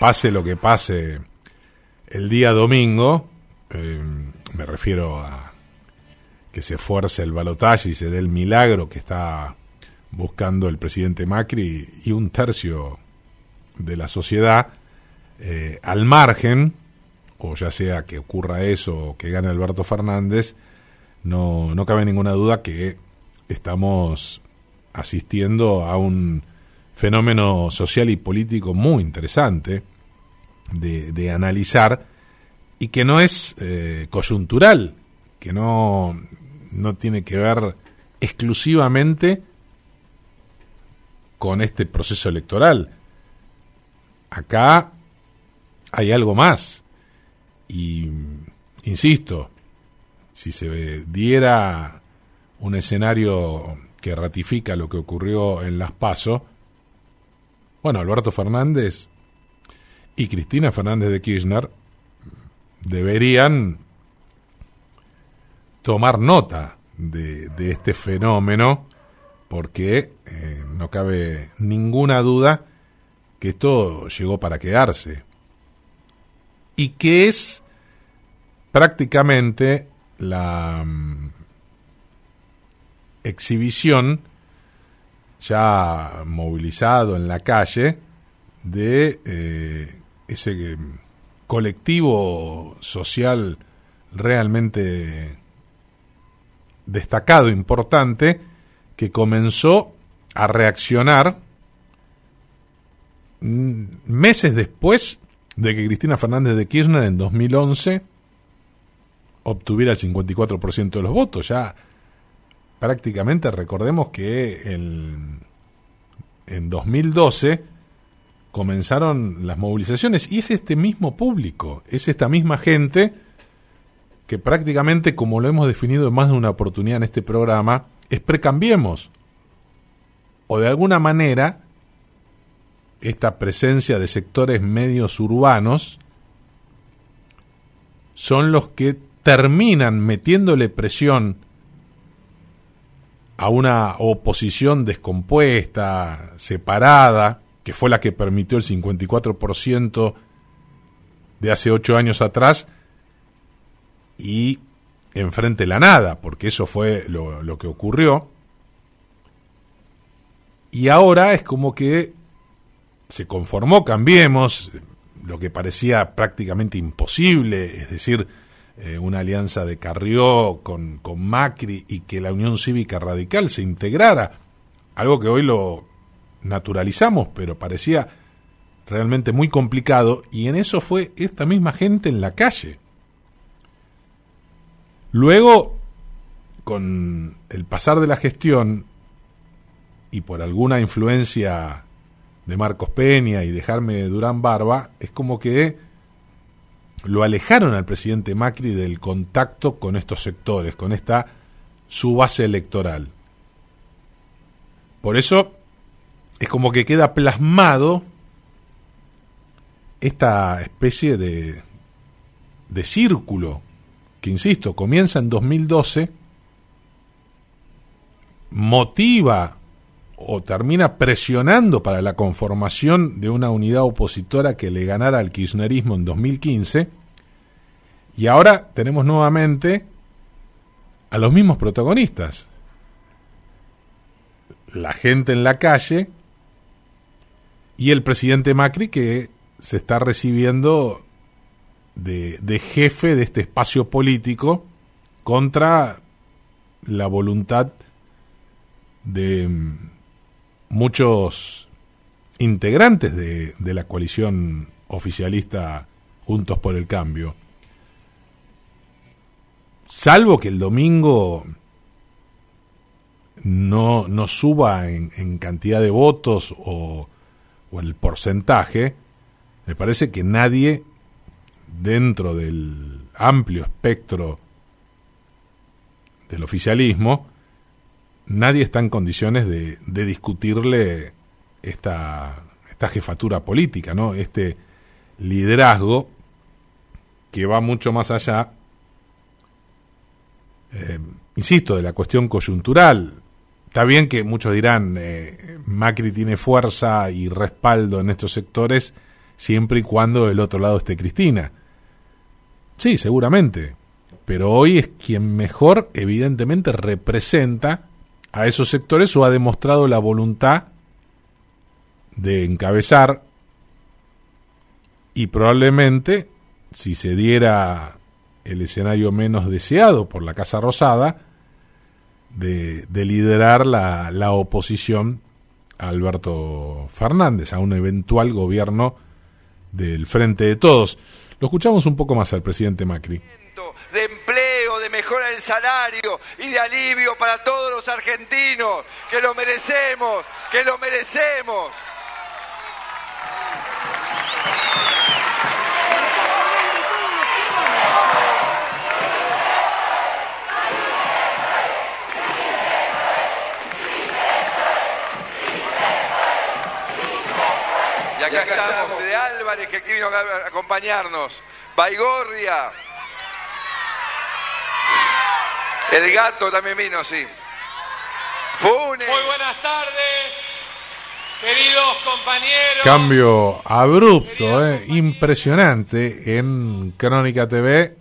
pase lo que pase el día domingo, eh, me refiero a que se esfuerce el balotaje y se dé el milagro que está buscando el presidente Macri y un tercio de la sociedad eh, al margen, o ya sea que ocurra eso o que gane Alberto Fernández, no, no cabe ninguna duda que estamos asistiendo a un fenómeno social y político muy interesante de, analizar y que no es eh, coyuntural, que no, no tiene que ver exclusivamente con este proceso electoral. Acá hay algo más. Y, insisto, si se diera un escenario que ratifica lo que ocurrió en Las Paso, bueno, Alberto Fernández y Cristina Fernández de Kirchner deberían tomar nota de, este fenómeno porque eh, no cabe ninguna duda que esto llegó para quedarse y que es prácticamente la mm, exhibición ya movilizado en la calle de eh, ese colectivo social realmente destacado, importante, que comenzó a reaccionar mm, meses después de que Cristina Fernández de Kirchner en 2011 obtuviera el 54% de los votos. Ya prácticamente recordemos que en 2012 comenzaron las movilizaciones y es este mismo público, es esta misma gente que prácticamente, como lo hemos definido en más de una oportunidad en este programa, es precambiemos. O de alguna manera, esta presencia de sectores medios urbanos son los que terminan metiéndole presión a una oposición descompuesta, separada, que fue la que permitió el 54% de hace ocho años atrás, y enfrente la nada, porque eso fue lo, que ocurrió. Y ahora es como que se conformó, cambiemos, lo que parecía prácticamente imposible, es decir, eh, una alianza de Carrió con, con Macri y que la Unión Cívica Radical se integrara, algo que hoy lo naturalizamos, pero parecía realmente muy complicado, y en eso fue esta misma gente en la calle. Luego, con el pasar de la gestión y por alguna influencia de Marcos Peña y dejarme Durán Barba, es como que lo alejaron al presidente Macri del contacto con estos sectores, con esta su base electoral. Por eso es como que queda plasmado esta especie de, de círculo que, insisto, comienza en 2012, motiva o termina presionando para la conformación de una unidad opositora que le ganara al kirchnerismo en 2015, y ahora tenemos nuevamente a los mismos protagonistas. La gente en la calle y el presidente Macri que se está recibiendo de, de jefe de este espacio político contra la voluntad de muchos integrantes de, de la coalición oficialista Juntos por el Cambio. Salvo que el domingo no, no suba en, en, cantidad de votos o, o el porcentaje, me parece que nadie dentro del amplio espectro del oficialismo nadie está en condiciones de, discutirle esta, esta jefatura política, ¿no? Este liderazgo que va mucho más allá, eh, insisto, de la cuestión coyuntural. Está bien que muchos dirán, eh, Macri tiene fuerza y respaldo en estos sectores siempre y cuando del otro lado esté Cristina. Sí, seguramente, pero hoy es quien mejor evidentemente representa a esos sectores o ha demostrado la voluntad de encabezar y probablemente si se diera el escenario menos deseado por la Casa Rosada, de, liderar la, la, oposición a Alberto Fernández, a un eventual gobierno del Frente de Todos. Lo escuchamos un poco más al presidente Macri. De empleo, de mejora del salario y de alivio para todos los argentinos, que lo merecemos, que lo merecemos. Acá estamos de Álvarez, que aquí vino a acompañarnos. Baigorria. El gato también vino, sí. Funes. Muy buenas tardes, queridos compañeros. Cambio abrupto, eh, impresionante. En Crónica TV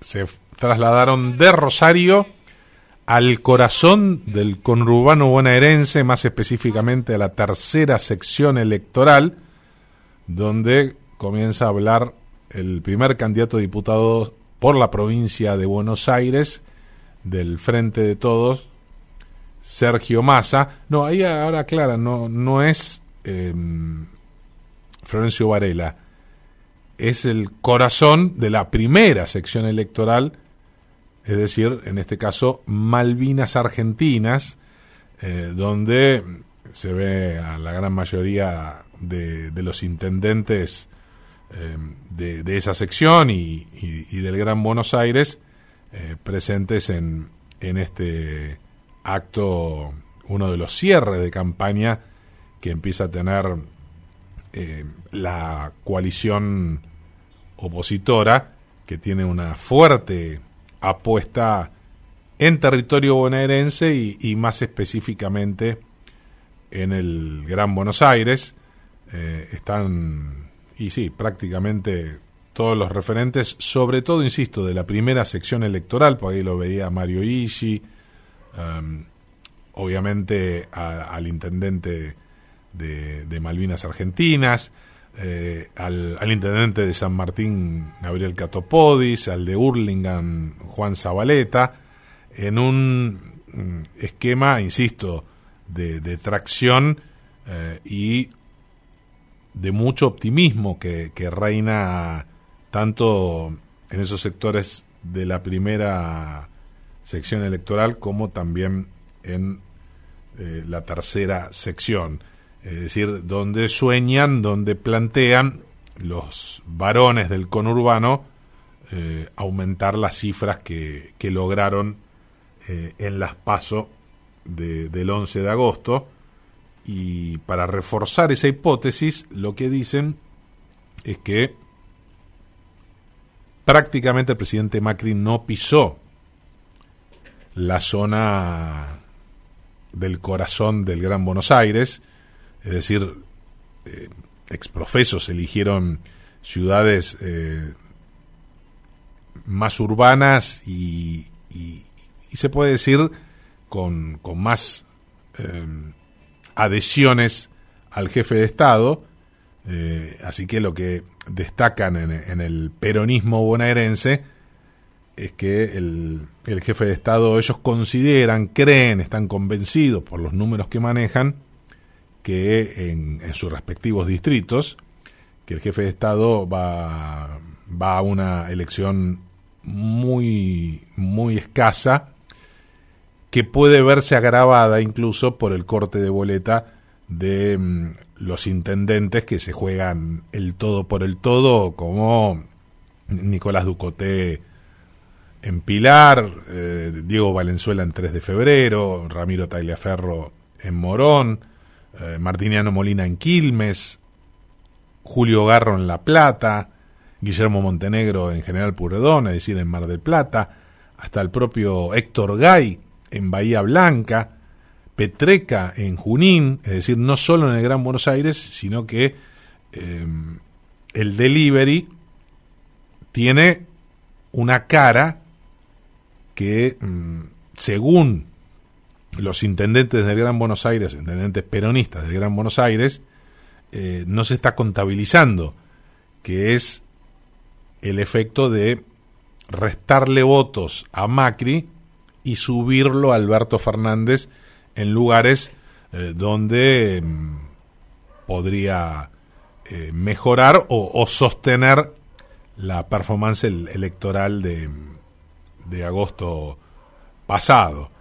se trasladaron de Rosario al corazón del conurbano bonaerense, más específicamente a la tercera sección electoral, donde comienza a hablar el primer candidato a diputado por la provincia de Buenos Aires, del Frente de Todos, Sergio Massa. No, ahí ahora aclara, no, no es em, Florencio Varela, es el corazón de la primera sección electoral es decir, en este caso, Malvinas Argentinas, eh, donde se ve a la gran mayoría de, los intendentes eh, de, esa sección y, del Gran Buenos Aires eh, presentes en, en este acto, uno de los cierres de campaña que empieza a tener la coalición opositora, que tiene una fuerte apuesta en territorio bonaerense y, más específicamente en el Gran Buenos Aires. Eh, están, y sí, prácticamente todos los referentes, sobre todo, insisto, de la primera sección electoral, por ahí lo veía Mario Ishi, um, obviamente al intendente de Malvinas Argentinas, eh, al, intendente de San Martín, Gabriel Catopodis, al de Hurlingham, Juan Zabaleta, en un mm, esquema, insisto, de, tracción eh, y de mucho optimismo que, reina tanto en esos sectores de la primera sección electoral como también en eh, la tercera sección es decir, donde sueñan, donde plantean los varones del conurbano eh, aumentar las cifras que, lograron eh, en las PASO del 11 de agosto. Y para reforzar esa hipótesis, lo que dicen es que prácticamente el presidente Macri no pisó la zona del corazón del Gran Buenos Aires, es decir, eh, exprofesos eligieron ciudades eh, más urbanas y, se puede decir con, más eh, adhesiones al jefe de Estado, así que lo que destacan en, el peronismo bonaerense es que el, el jefe de Estado ellos consideran, creen, están convencidos por los números que manejan, que en, sus respectivos distritos, que el jefe de Estado va, va a una elección muy, muy escasa, que puede verse agravada incluso por el corte de boleta de mm, los intendentes que se juegan el todo por el todo, como Nicolás Ducoté en Pilar, eh, Diego Valenzuela en 3 de febrero, Ramiro Tagliaferro en Morón, eh, Martiniano Molina en Quilmes, Julio Garro en La Plata, Guillermo Montenegro en General Puredón, es decir, en Mar del Plata, hasta el propio Héctor Gay en Bahía Blanca, Petreca en Junín, es decir, no solo en el Gran Buenos Aires, sino que el delivery tiene una cara que, mm, según los intendentes del Gran Buenos Aires, intendentes peronistas del Gran Buenos Aires, eh, no se está contabilizando, que es el efecto de restarle votos a Macri y subirlo a Alberto Fernández en lugares eh, donde mm, podría eh, mejorar o, sostener la performance electoral de, de agosto pasado.